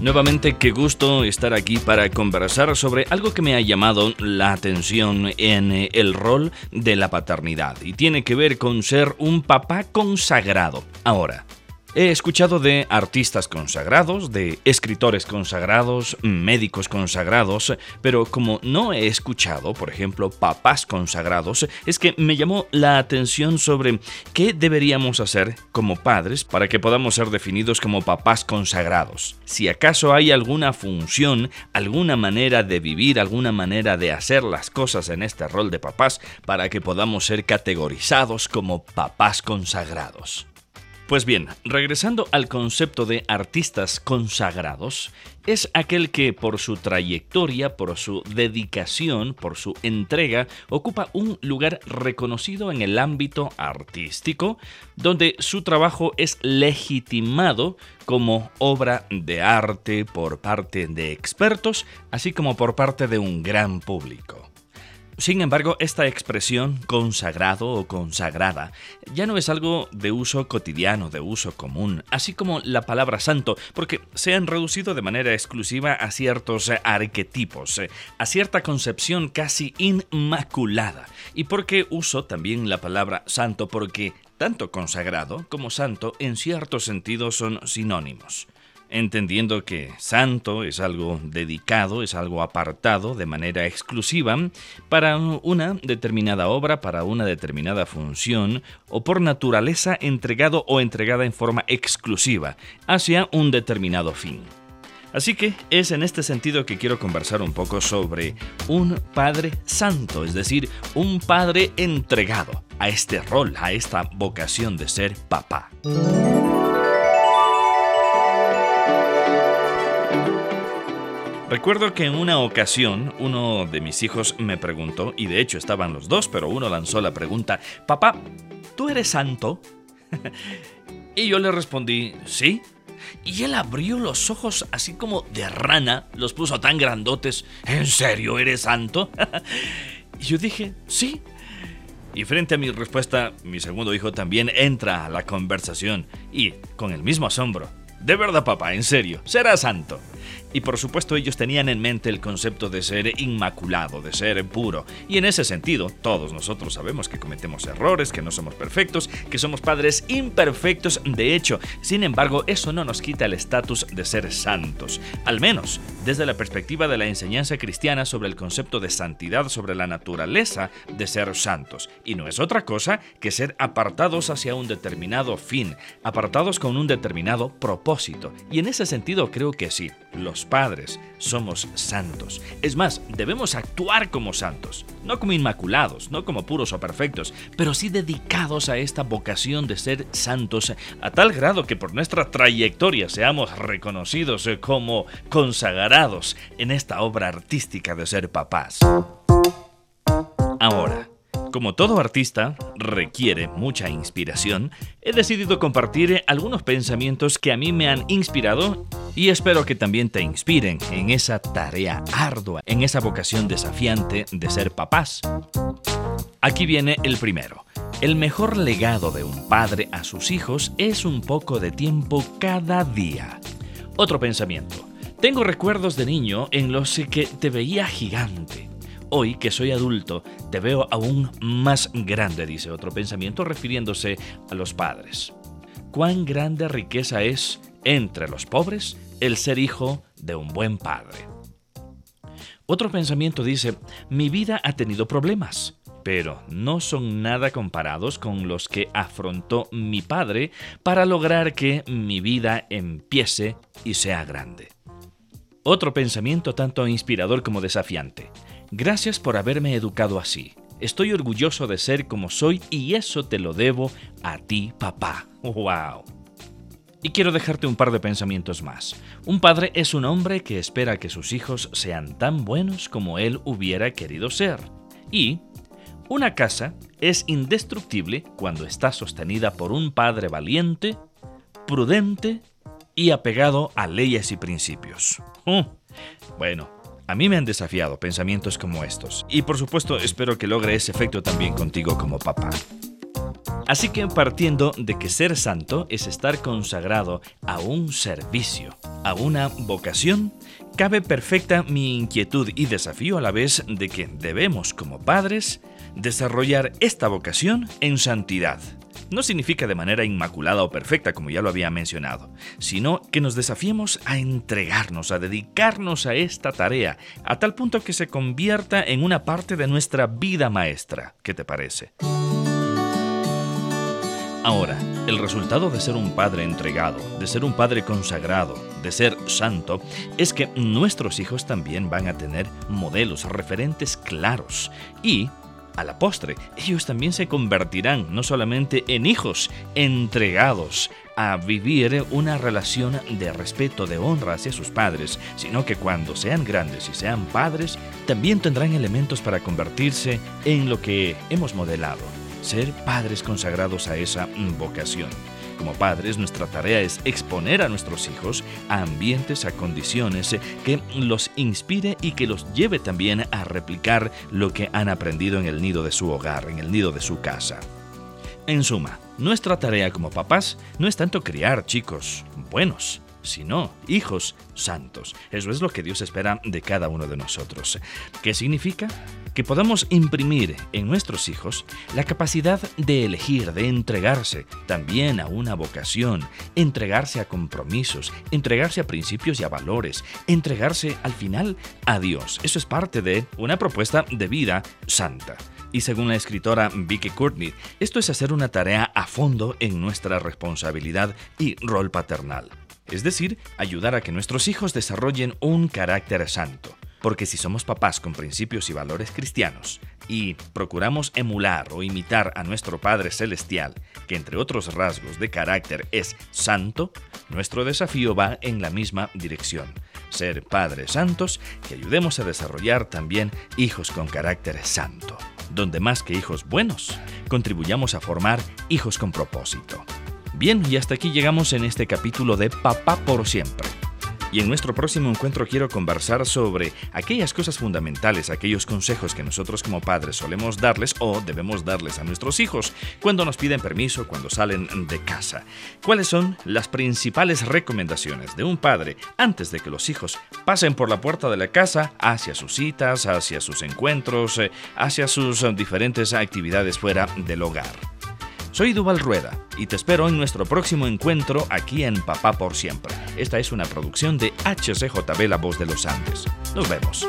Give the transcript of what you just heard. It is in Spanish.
Nuevamente, qué gusto estar aquí para conversar sobre algo que me ha llamado la atención en eh, el rol de la paternidad y tiene que ver con ser un papá consagrado. Ahora, He escuchado de artistas consagrados, de escritores consagrados, médicos consagrados, pero como no he escuchado, por ejemplo, papás consagrados, es que me llamó la atención sobre qué deberíamos hacer como padres para que podamos ser definidos como papás consagrados. Si acaso hay alguna función, alguna manera de vivir, alguna manera de hacer las cosas en este rol de papás para que podamos ser categorizados como papás consagrados. Pues bien, regresando al concepto de artistas consagrados, es aquel que por su trayectoria, por su dedicación, por su entrega, ocupa un lugar reconocido en el ámbito artístico, donde su trabajo es legitimado como obra de arte por parte de expertos, así como por parte de un gran público. Sin embargo, esta expresión consagrado o consagrada ya no es algo de uso cotidiano, de uso común, así como la palabra santo, porque se han reducido de manera exclusiva a ciertos arquetipos, a cierta concepción casi inmaculada. ¿Y por qué uso también la palabra santo? Porque tanto consagrado como santo en cierto sentido son sinónimos entendiendo que santo es algo dedicado, es algo apartado de manera exclusiva para una determinada obra, para una determinada función, o por naturaleza entregado o entregada en forma exclusiva hacia un determinado fin. Así que es en este sentido que quiero conversar un poco sobre un Padre Santo, es decir, un Padre entregado a este rol, a esta vocación de ser papá. Recuerdo que en una ocasión uno de mis hijos me preguntó, y de hecho estaban los dos, pero uno lanzó la pregunta, papá, ¿tú eres santo? y yo le respondí, sí. Y él abrió los ojos así como de rana, los puso tan grandotes, ¿en serio eres santo? y yo dije, sí. Y frente a mi respuesta, mi segundo hijo también entra a la conversación y, con el mismo asombro, de verdad papá, en serio, será santo. Y por supuesto ellos tenían en mente el concepto de ser inmaculado, de ser puro. Y en ese sentido, todos nosotros sabemos que cometemos errores, que no somos perfectos, que somos padres imperfectos de hecho. Sin embargo, eso no nos quita el estatus de ser santos. Al menos desde la perspectiva de la enseñanza cristiana sobre el concepto de santidad, sobre la naturaleza de ser santos. Y no es otra cosa que ser apartados hacia un determinado fin, apartados con un determinado propósito. Y en ese sentido creo que sí, los padres somos santos. Es más, debemos actuar como santos, no como inmaculados, no como puros o perfectos, pero sí dedicados a esta vocación de ser santos a tal grado que por nuestra trayectoria seamos reconocidos como consagrados en esta obra artística de ser papás. Ahora, como todo artista requiere mucha inspiración, he decidido compartir algunos pensamientos que a mí me han inspirado y espero que también te inspiren en esa tarea ardua, en esa vocación desafiante de ser papás. Aquí viene el primero. El mejor legado de un padre a sus hijos es un poco de tiempo cada día. Otro pensamiento. Tengo recuerdos de niño en los que te veía gigante Hoy que soy adulto, te veo aún más grande, dice otro pensamiento refiriéndose a los padres. Cuán grande riqueza es entre los pobres el ser hijo de un buen padre. Otro pensamiento dice, mi vida ha tenido problemas, pero no son nada comparados con los que afrontó mi padre para lograr que mi vida empiece y sea grande. Otro pensamiento tanto inspirador como desafiante. Gracias por haberme educado así. Estoy orgulloso de ser como soy y eso te lo debo a ti, papá. ¡Wow! Y quiero dejarte un par de pensamientos más. Un padre es un hombre que espera que sus hijos sean tan buenos como él hubiera querido ser. Y Una casa es indestructible cuando está sostenida por un padre valiente, prudente y apegado a leyes y principios. Mm. Bueno, a mí me han desafiado pensamientos como estos, y por supuesto espero que logre ese efecto también contigo como papá. Así que partiendo de que ser santo es estar consagrado a un servicio, a una vocación, cabe perfecta mi inquietud y desafío a la vez de que debemos como padres desarrollar esta vocación en santidad no significa de manera inmaculada o perfecta, como ya lo había mencionado, sino que nos desafiemos a entregarnos, a dedicarnos a esta tarea, a tal punto que se convierta en una parte de nuestra vida maestra. ¿Qué te parece? Ahora, el resultado de ser un padre entregado, de ser un padre consagrado, de ser santo, es que nuestros hijos también van a tener modelos, referentes claros. Y a la postre, ellos también se convertirán no solamente en hijos entregados a vivir una relación de respeto, de honra hacia sus padres, sino que cuando sean grandes y sean padres, también tendrán elementos para convertirse en lo que hemos modelado, ser padres consagrados a esa vocación. Como padres, nuestra tarea es exponer a nuestros hijos a ambientes, a condiciones que los inspire y que los lleve también a replicar lo que han aprendido en el nido de su hogar, en el nido de su casa. En suma, nuestra tarea como papás no es tanto criar chicos buenos, sino hijos santos. Eso es lo que Dios espera de cada uno de nosotros. ¿Qué significa? Que podamos imprimir en nuestros hijos la capacidad de elegir, de entregarse también a una vocación, entregarse a compromisos, entregarse a principios y a valores, entregarse al final a Dios. Eso es parte de una propuesta de vida santa. Y según la escritora Vicky Courtney, esto es hacer una tarea a fondo en nuestra responsabilidad y rol paternal es decir, ayudar a que nuestros hijos desarrollen un carácter santo. Porque si somos papás con principios y valores cristianos y procuramos emular o imitar a nuestro Padre Celestial, que entre otros rasgos de carácter es santo, nuestro desafío va en la misma dirección. Ser padres santos que ayudemos a desarrollar también hijos con carácter santo, donde más que hijos buenos, contribuyamos a formar hijos con propósito. Bien, y hasta aquí llegamos en este capítulo de Papá por siempre. Y en nuestro próximo encuentro quiero conversar sobre aquellas cosas fundamentales, aquellos consejos que nosotros como padres solemos darles o debemos darles a nuestros hijos cuando nos piden permiso, cuando salen de casa. ¿Cuáles son las principales recomendaciones de un padre antes de que los hijos pasen por la puerta de la casa hacia sus citas, hacia sus encuentros, eh, hacia sus diferentes actividades fuera del hogar? Soy Duval Rueda y te espero en nuestro próximo encuentro aquí en Papá por Siempre. Esta es una producción de HCJB La Voz de los Andes. Nos vemos.